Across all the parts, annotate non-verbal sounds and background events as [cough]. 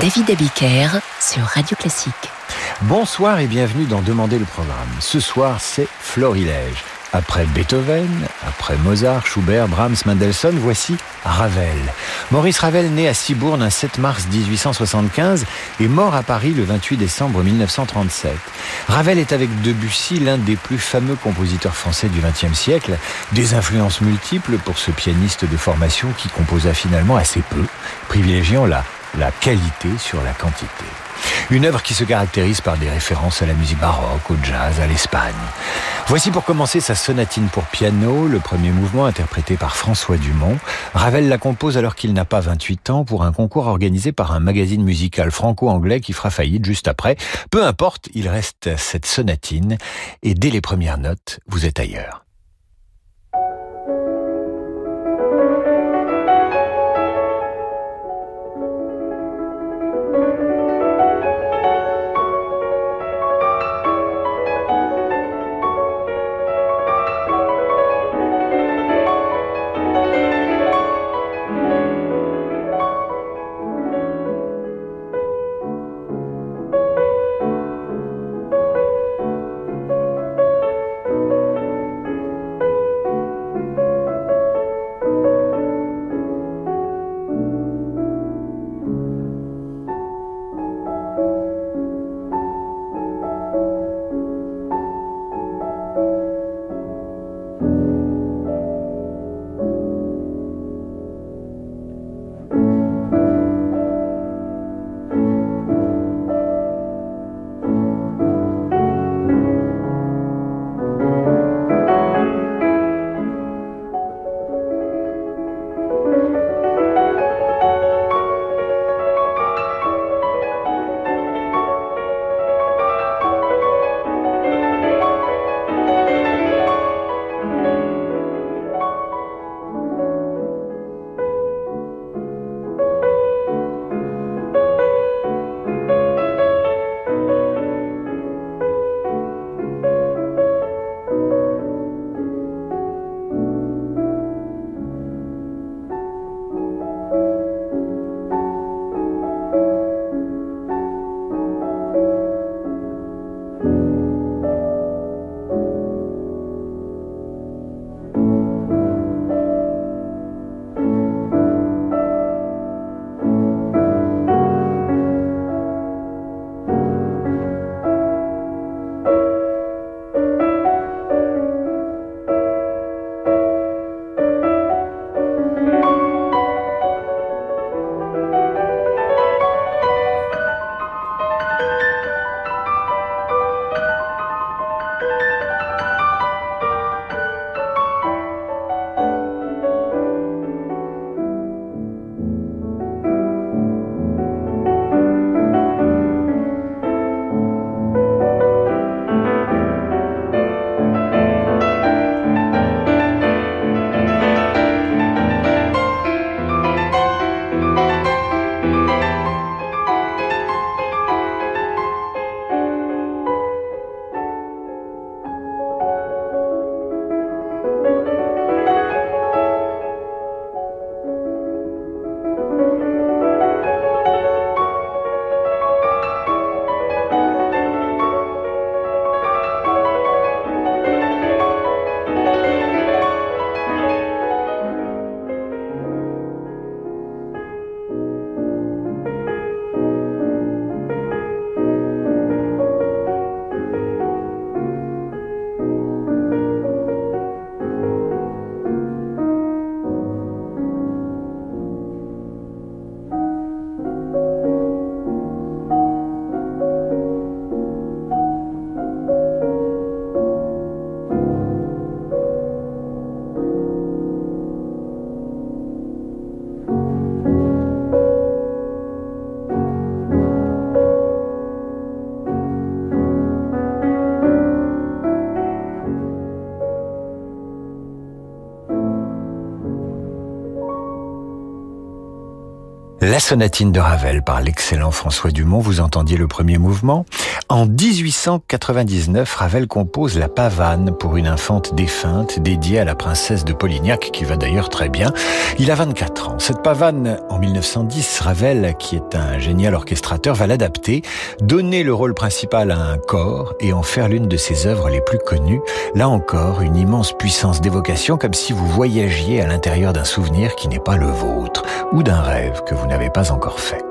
David Abiker sur Radio Classique. Bonsoir et bienvenue dans Demander le programme. Ce soir, c'est Florilège. Après Beethoven, après Mozart, Schubert, Brahms, Mendelssohn, voici Ravel. Maurice Ravel, né à Cibourne un 7 mars 1875 et mort à Paris le 28 décembre 1937. Ravel est avec Debussy l'un des plus fameux compositeurs français du XXe siècle, des influences multiples pour ce pianiste de formation qui composa finalement assez peu, privilégiant la, la qualité sur la quantité. Une œuvre qui se caractérise par des références à la musique baroque, au jazz, à l'Espagne. Voici pour commencer sa sonatine pour piano, le premier mouvement interprété par François Dumont. Ravel la compose alors qu'il n'a pas 28 ans pour un concours organisé par un magazine musical franco-anglais qui fera faillite juste après. Peu importe, il reste cette sonatine et dès les premières notes, vous êtes ailleurs. La sonatine de Ravel par l'excellent François Dumont, vous entendiez le premier mouvement. En 1899, Ravel compose la pavane pour une infante défunte dédiée à la princesse de Polignac, qui va d'ailleurs très bien. Il a 24 ans. Cette pavane, en 1910, Ravel, qui est un génial orchestrateur, va l'adapter, donner le rôle principal à un corps et en faire l'une de ses œuvres les plus connues. Là encore, une immense puissance d'évocation, comme si vous voyagiez à l'intérieur d'un souvenir qui n'est pas le vôtre, ou d'un rêve que vous n'avez pas encore fait.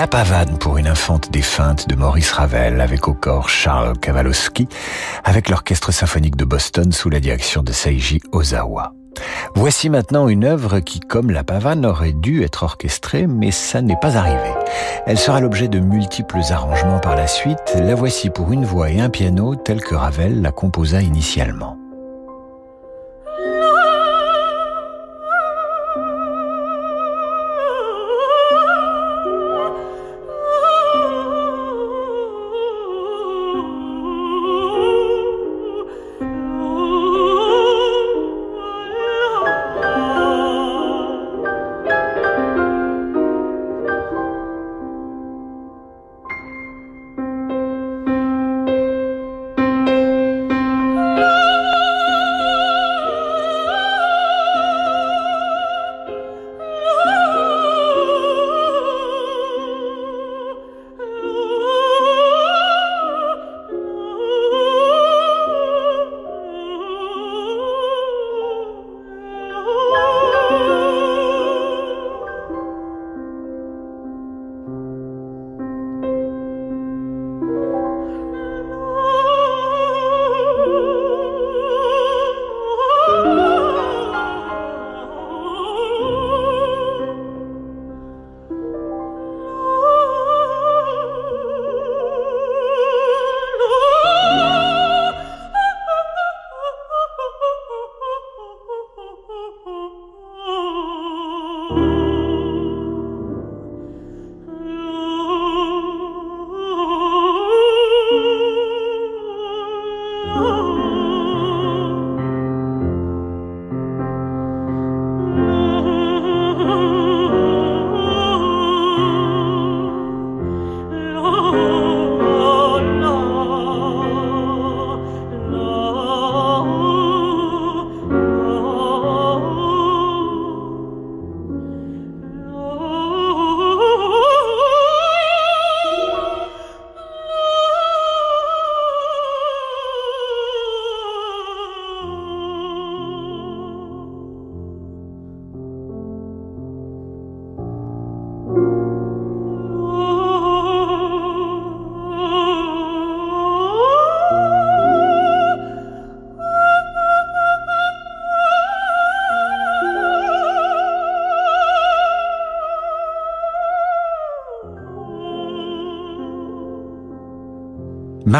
La pavane pour une infante défunte de Maurice Ravel avec au corps Charles Kawalowski avec l'orchestre symphonique de Boston sous la direction de Seiji Ozawa. Voici maintenant une œuvre qui, comme la pavane, aurait dû être orchestrée, mais ça n'est pas arrivé. Elle sera l'objet de multiples arrangements par la suite. La voici pour une voix et un piano telle que Ravel la composa initialement.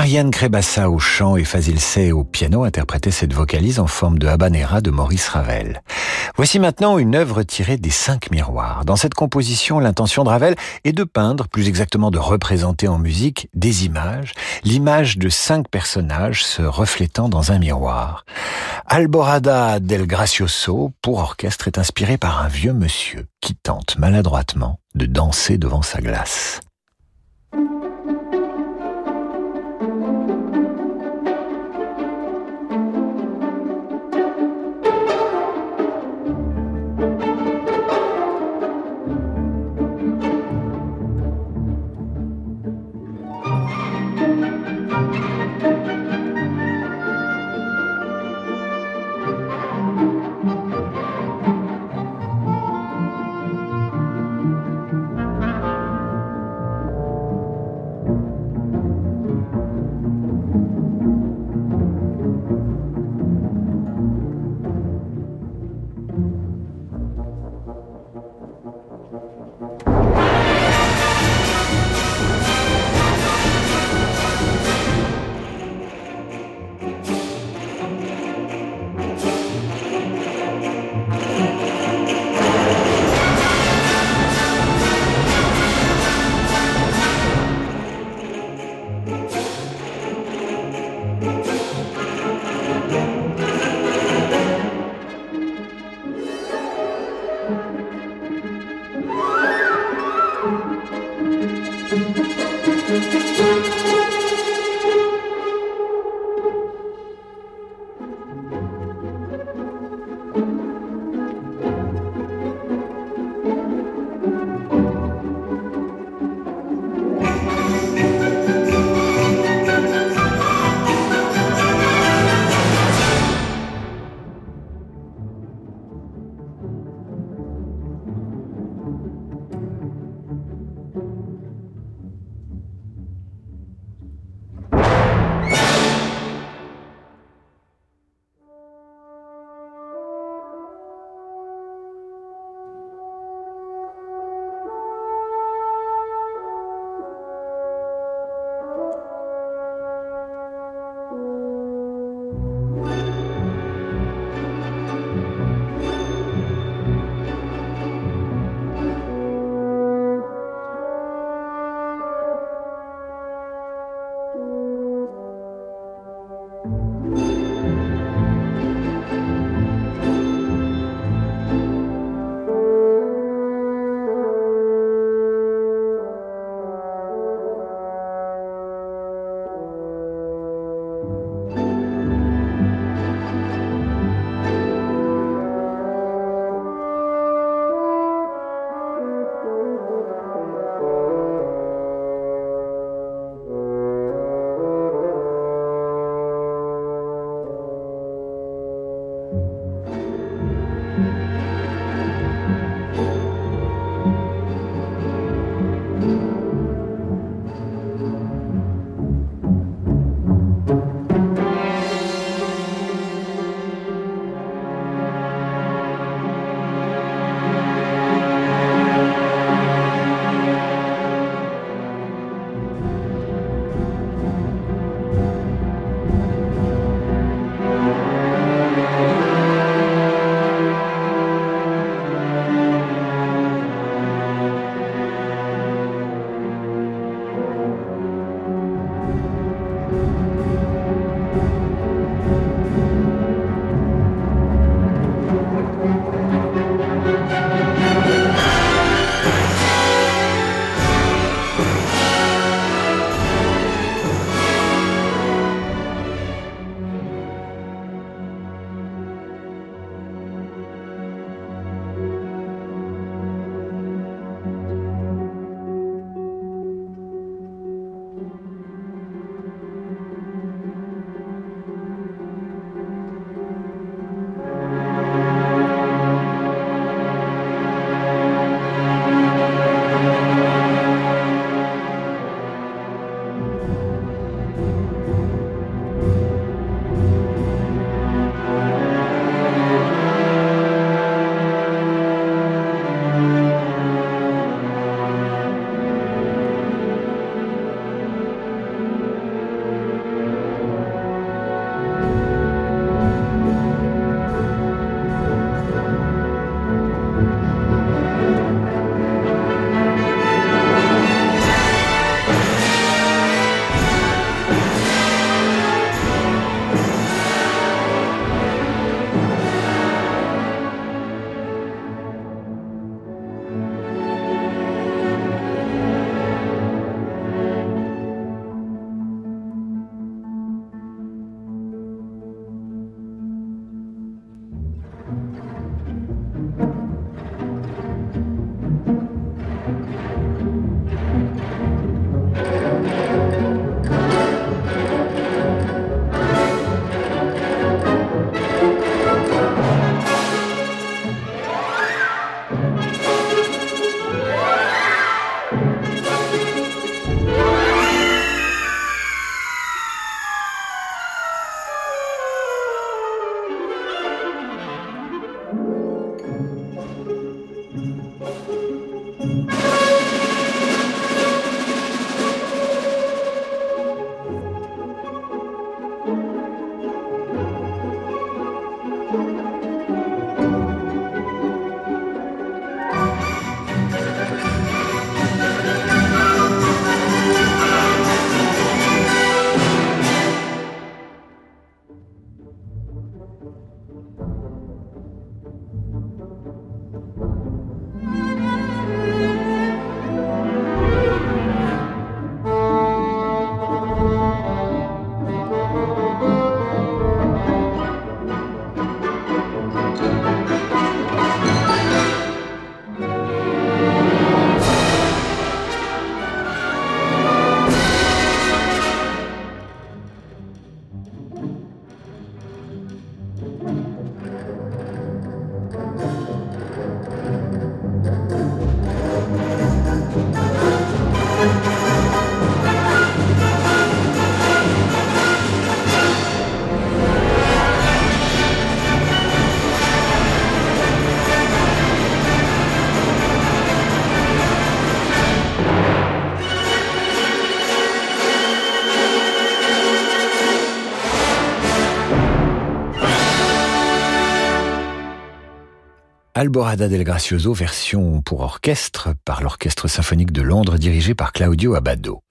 Marianne Crébassa au chant et Fazil Sey au piano interprétaient cette vocalise en forme de habanera de Maurice Ravel. Voici maintenant une œuvre tirée des cinq miroirs. Dans cette composition, l'intention de Ravel est de peindre, plus exactement de représenter en musique, des images, l'image de cinq personnages se reflétant dans un miroir. Alborada del Gracioso pour orchestre est inspiré par un vieux monsieur qui tente maladroitement de danser devant sa glace. Alborada del Gracioso, version pour orchestre par l'Orchestre symphonique de Londres dirigé par Claudio Abbado.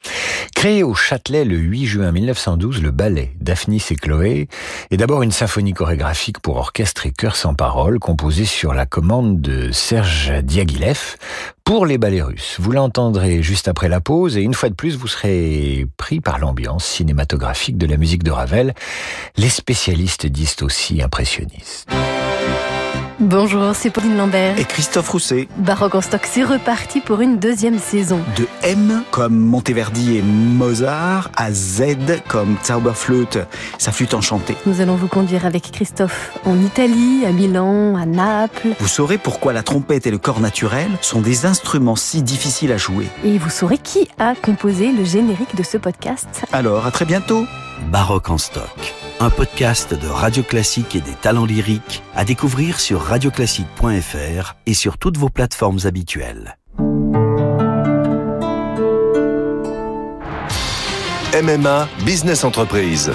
Créé au Châtelet le 8 juin 1912, le ballet Daphnis et Chloé est d'abord une symphonie chorégraphique pour orchestre et chœur sans parole composée sur la commande de Serge Diaghilev pour les ballets russes. Vous l'entendrez juste après la pause et une fois de plus vous serez pris par l'ambiance cinématographique de la musique de Ravel. Les spécialistes disent aussi impressionniste. Bonjour, c'est Pauline Lambert. Et Christophe Rousset. Baroque en stock, c'est reparti pour une deuxième saison. De M comme Monteverdi et Mozart à Z comme Zauberflöte, sa flûte enchantée. Nous allons vous conduire avec Christophe en Italie, à Milan, à Naples. Vous saurez pourquoi la trompette et le corps naturel sont des instruments si difficiles à jouer. Et vous saurez qui a composé le générique de ce podcast. Alors, à très bientôt. Baroque en stock un podcast de Radio Classique et des talents lyriques à découvrir sur radioclassique.fr et sur toutes vos plateformes habituelles. MMA Business Entreprise.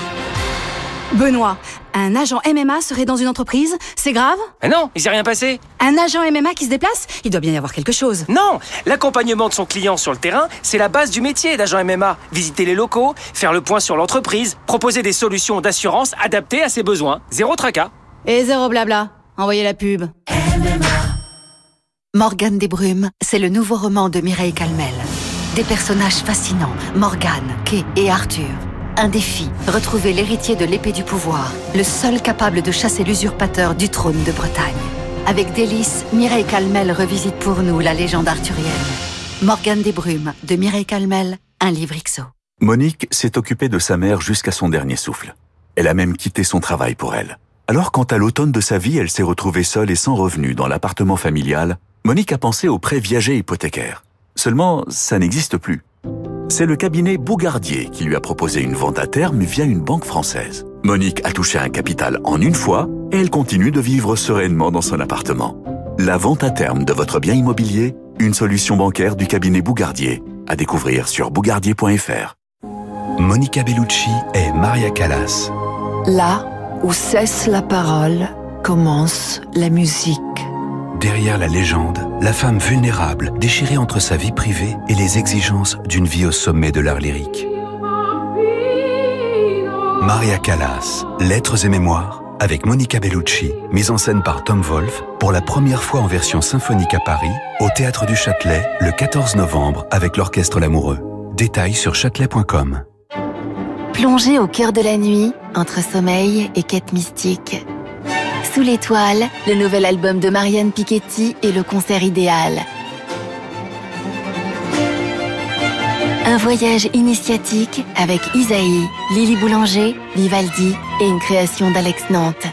Benoît, un agent MMA serait dans une entreprise C'est grave? Mais non, il s'est rien passé. Un agent MMA qui se déplace? Il doit bien y avoir quelque chose. Non, l'accompagnement de son client sur le terrain, c'est la base du métier d'agent MMA. Visiter les locaux, faire le point sur l'entreprise, proposer des solutions d'assurance adaptées à ses besoins. Zéro tracas. Et zéro blabla. Envoyez la pub. MMA. Morgane des Brumes, c'est le nouveau roman de Mireille Calmel. Des personnages fascinants, Morgane, Kay et Arthur. Un défi, retrouver l'héritier de l'épée du pouvoir, le seul capable de chasser l'usurpateur du trône de Bretagne. Avec délice, Mireille Calmel revisite pour nous la légende arthurienne. Morgane des Brumes, de Mireille Calmel, un livre XO. Monique s'est occupée de sa mère jusqu'à son dernier souffle. Elle a même quitté son travail pour elle. Alors quand à l'automne de sa vie, elle s'est retrouvée seule et sans revenu dans l'appartement familial, Monique a pensé au prêt viager hypothécaire. Seulement, ça n'existe plus. C'est le cabinet Bougardier qui lui a proposé une vente à terme via une banque française. Monique a touché un capital en une fois et elle continue de vivre sereinement dans son appartement. La vente à terme de votre bien immobilier, une solution bancaire du cabinet Bougardier. À découvrir sur bougardier.fr. Monica Bellucci et Maria Callas. Là où cesse la parole, commence la musique. Derrière la légende, la femme vulnérable, déchirée entre sa vie privée et les exigences d'une vie au sommet de l'art lyrique. Maria Callas, Lettres et Mémoires, avec Monica Bellucci, mise en scène par Tom Wolfe, pour la première fois en version symphonique à Paris, au Théâtre du Châtelet, le 14 novembre, avec l'Orchestre L'Amoureux. Détails sur châtelet.com. Plongée au cœur de la nuit, entre sommeil et quête mystique. Sous l'étoile, le nouvel album de Marianne Piketty et le concert idéal. Un voyage initiatique avec Isaïe, Lily Boulanger, Vivaldi et une création d'Alex Nantes.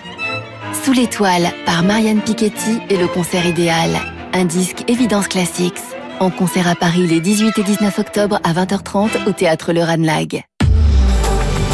Sous l'étoile par Marianne Piketty et le concert idéal. Un disque Évidence Classics. En concert à Paris les 18 et 19 octobre à 20h30 au théâtre Le Ranlag.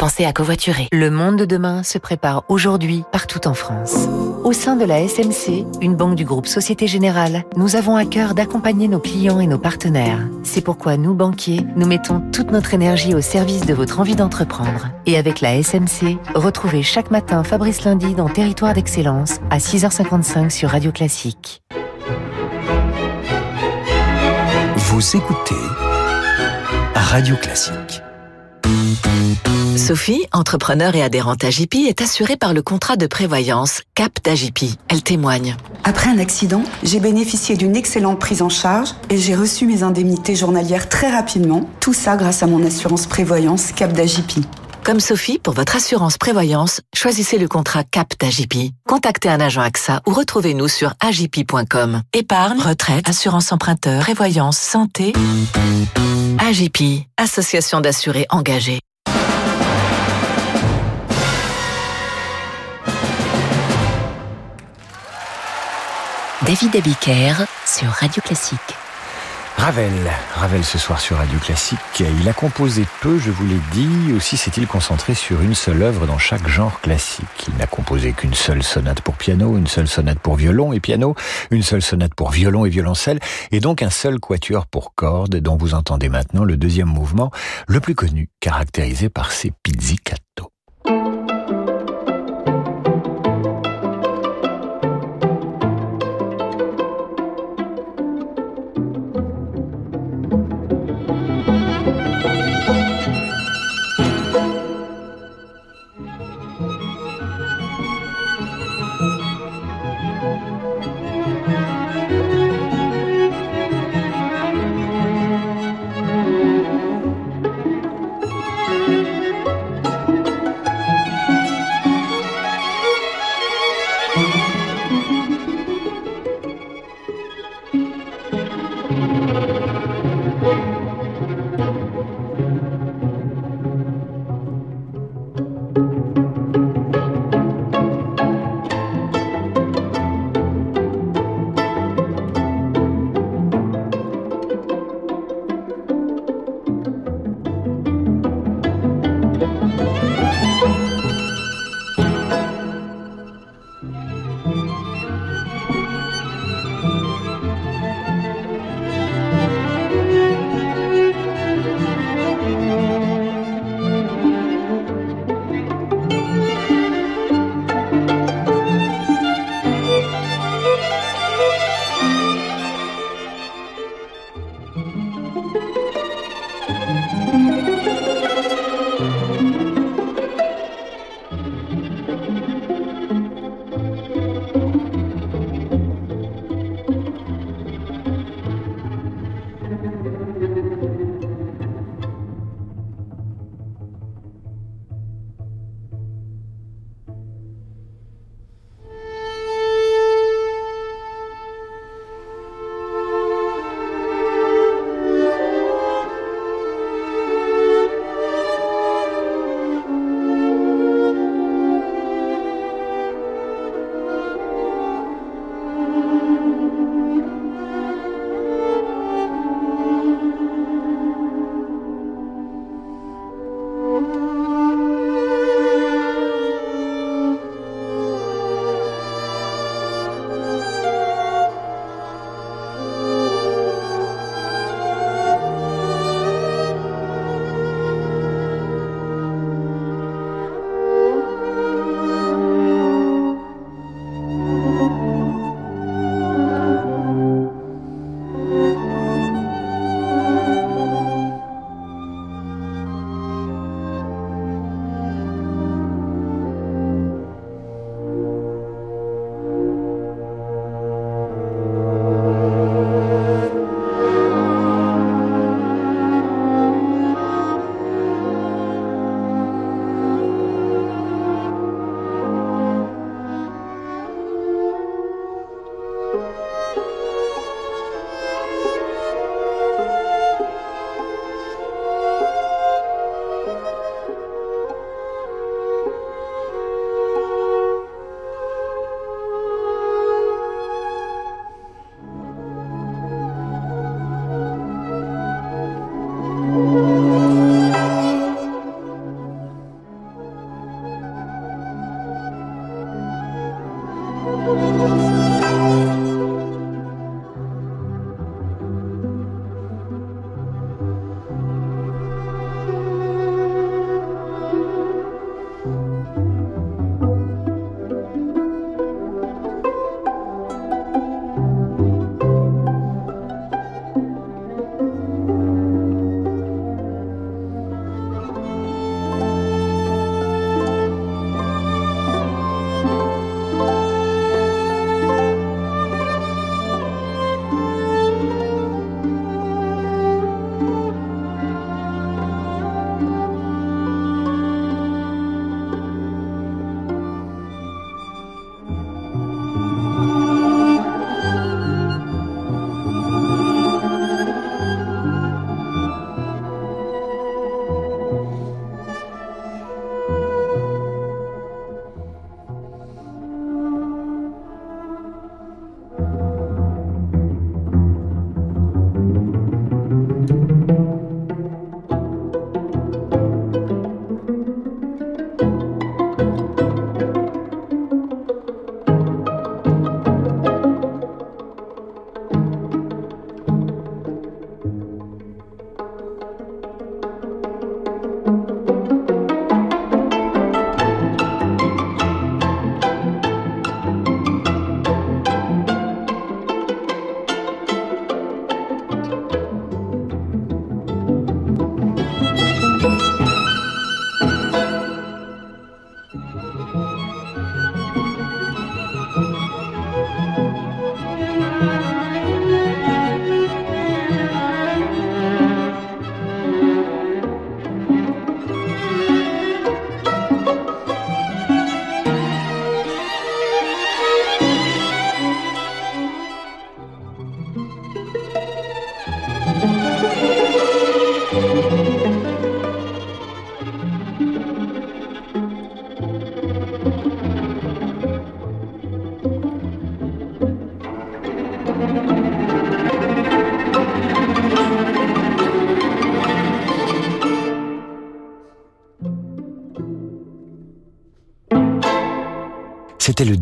Pensez à covoiturer. Le monde de demain se prépare aujourd'hui partout en France. Au sein de la SMC, une banque du groupe Société Générale, nous avons à cœur d'accompagner nos clients et nos partenaires. C'est pourquoi nous, banquiers, nous mettons toute notre énergie au service de votre envie d'entreprendre. Et avec la SMC, retrouvez chaque matin Fabrice Lundi dans Territoire d'Excellence à 6h55 sur Radio Classique. Vous écoutez Radio Classique. Sophie, entrepreneur et adhérente à JP, est assurée par le contrat de prévoyance CAP d'AJP. Elle témoigne. Après un accident, j'ai bénéficié d'une excellente prise en charge et j'ai reçu mes indemnités journalières très rapidement. Tout ça grâce à mon assurance prévoyance CAP d'AJP. Comme Sophie, pour votre assurance prévoyance, choisissez le contrat CAP d'AJP. Contactez un agent AXA ou retrouvez-nous sur agip.com. Épargne, retraite, assurance emprunteur, prévoyance, santé. AJP, association d'assurés engagés. David Abiker sur Radio Classique. Ravel, Ravel ce soir sur Radio Classique. Il a composé peu, je vous l'ai dit, aussi s'est-il concentré sur une seule œuvre dans chaque genre classique. Il n'a composé qu'une seule sonate pour piano, une seule sonate pour violon et piano, une seule sonate pour violon et violoncelle, et donc un seul quatuor pour cordes, dont vous entendez maintenant le deuxième mouvement, le plus connu, caractérisé par ses pizzicato.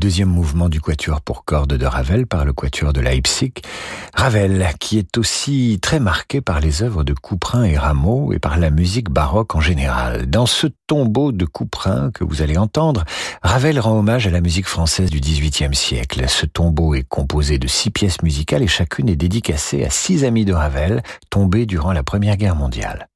Deuxième mouvement du quatuor pour cordes de Ravel par le quatuor de Leipzig. Ravel, qui est aussi très marqué par les œuvres de Couperin et Rameau et par la musique baroque en général. Dans ce tombeau de Couperin que vous allez entendre, Ravel rend hommage à la musique française du XVIIIe siècle. Ce tombeau est composé de six pièces musicales et chacune est dédicacée à six amis de Ravel tombés durant la Première Guerre mondiale.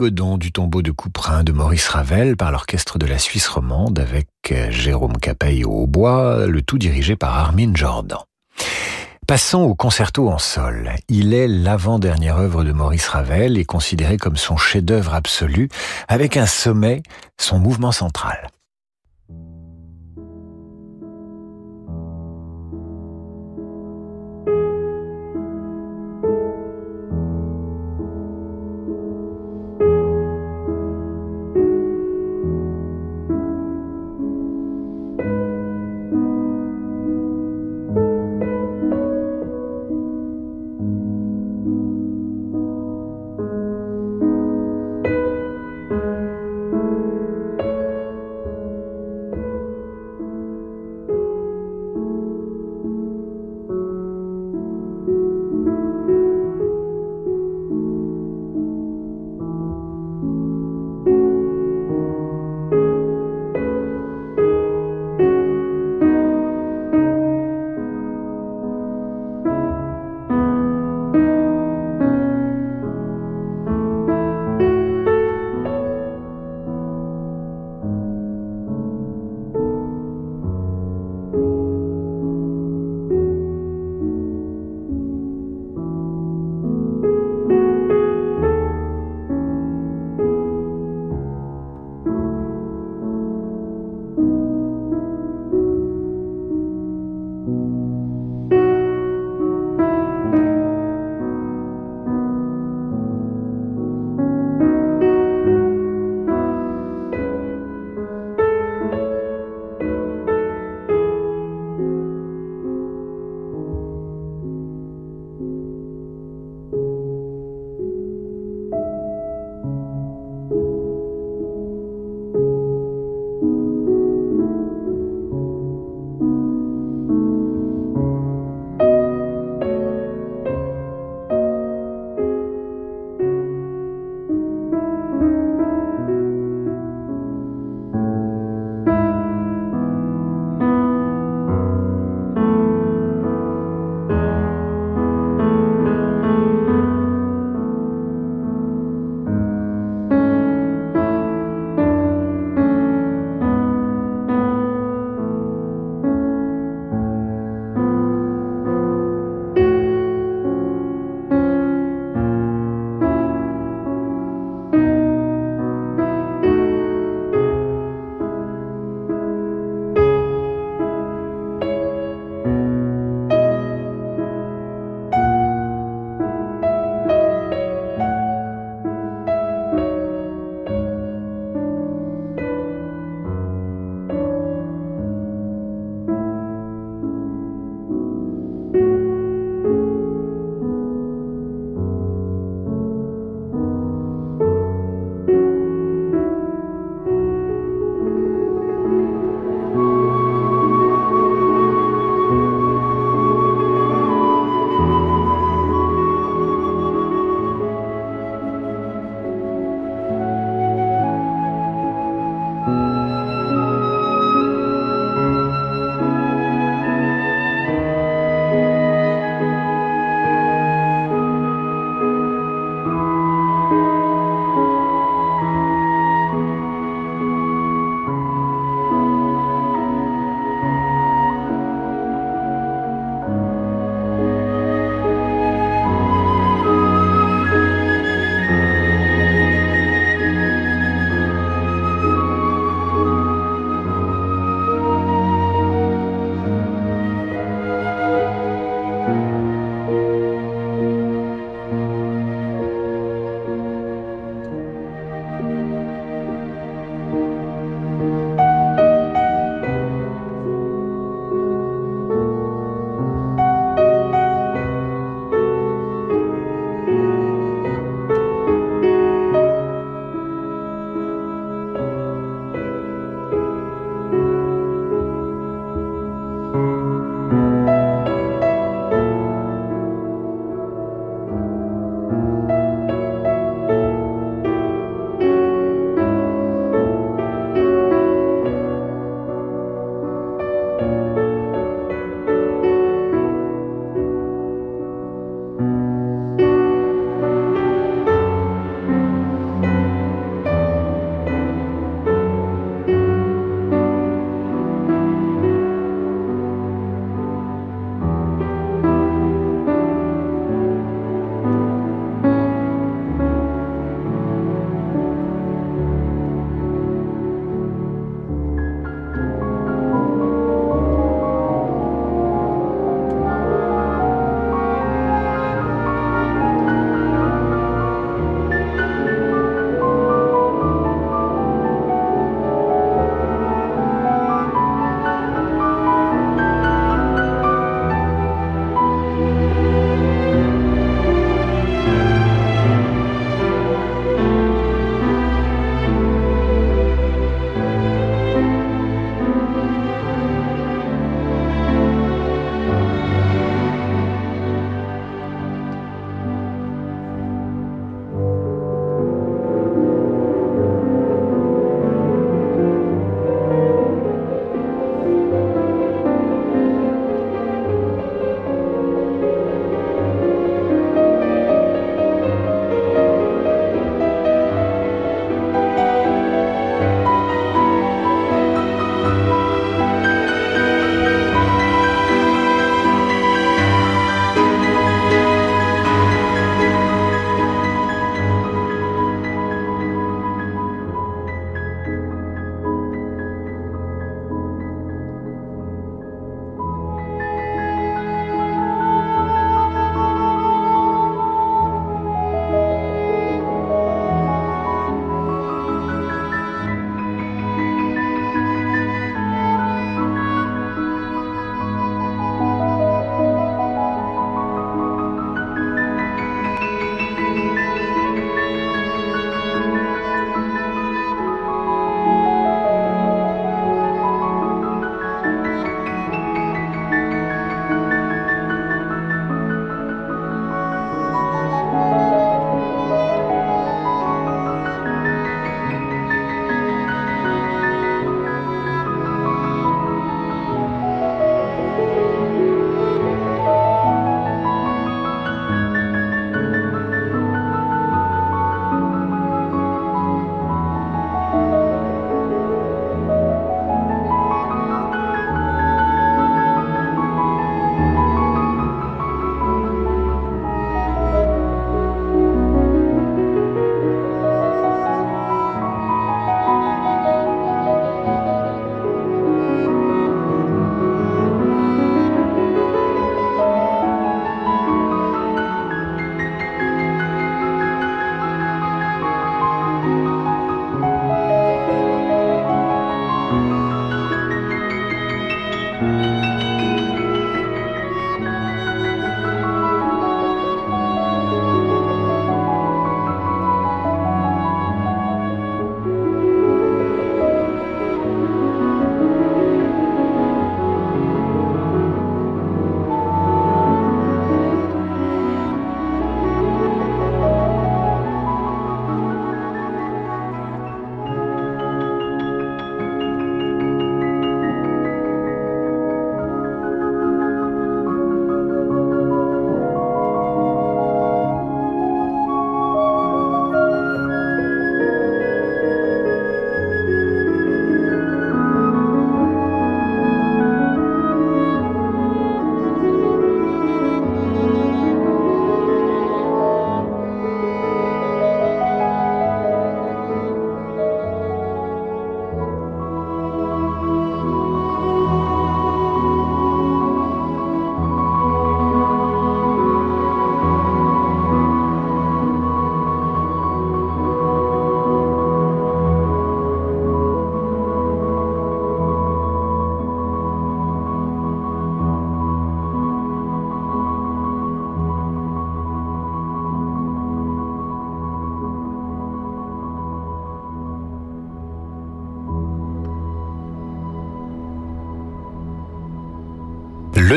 Du tombeau de Couperin de Maurice Ravel par l'orchestre de la Suisse romande avec euh, Jérôme Capeille au hautbois, le tout dirigé par Armin Jordan. Passons au concerto en sol. Il est l'avant-dernière œuvre de Maurice Ravel et considéré comme son chef-d'œuvre absolu, avec un sommet, son mouvement central.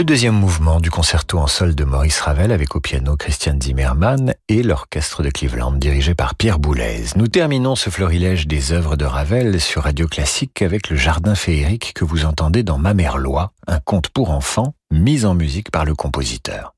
Le deuxième mouvement du concerto en sol de Maurice Ravel avec au piano Christian Zimmermann et l'orchestre de Cleveland dirigé par Pierre Boulez. Nous terminons ce florilège des œuvres de Ravel sur Radio Classique avec le jardin féerique que vous entendez dans Ma mère loi, un conte pour enfants mis en musique par le compositeur.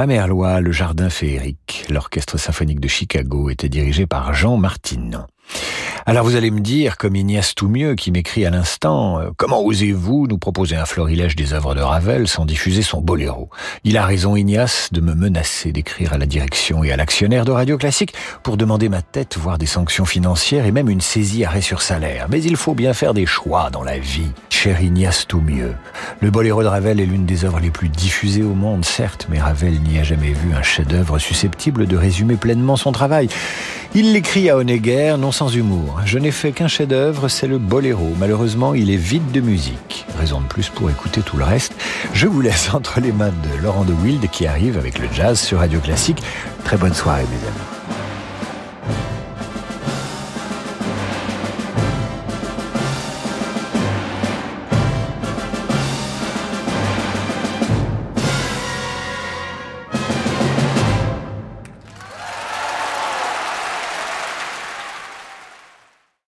Ma mère loi, le jardin féerique. L'orchestre symphonique de Chicago était dirigé par Jean Martinon. Alors vous allez me dire, comme Ignace Toumieux qui m'écrit à l'instant, euh, comment osez-vous nous proposer un florilège des œuvres de Ravel sans diffuser son boléro? Il a raison Ignace de me menacer d'écrire à la direction et à l'actionnaire de Radio Classique pour demander ma tête, voire des sanctions financières et même une saisie arrêt sur salaire. Mais il faut bien faire des choix dans la vie, cher Ignace Toumieux. Le boléro de Ravel est l'une des œuvres les plus diffusées au monde, certes, mais Ravel n'y a jamais vu un chef-d'œuvre susceptible de résumer pleinement son travail. Il l'écrit à Honegger, non sans humour. Je n'ai fait qu'un chef-d'œuvre, c'est le boléro. Malheureusement, il est vide de musique. Raison de plus pour écouter tout le reste. Je vous laisse [laughs] entre les mains de Laurent de Wild qui arrive avec le jazz sur Radio Classique. Très bonne soirée, mes amis.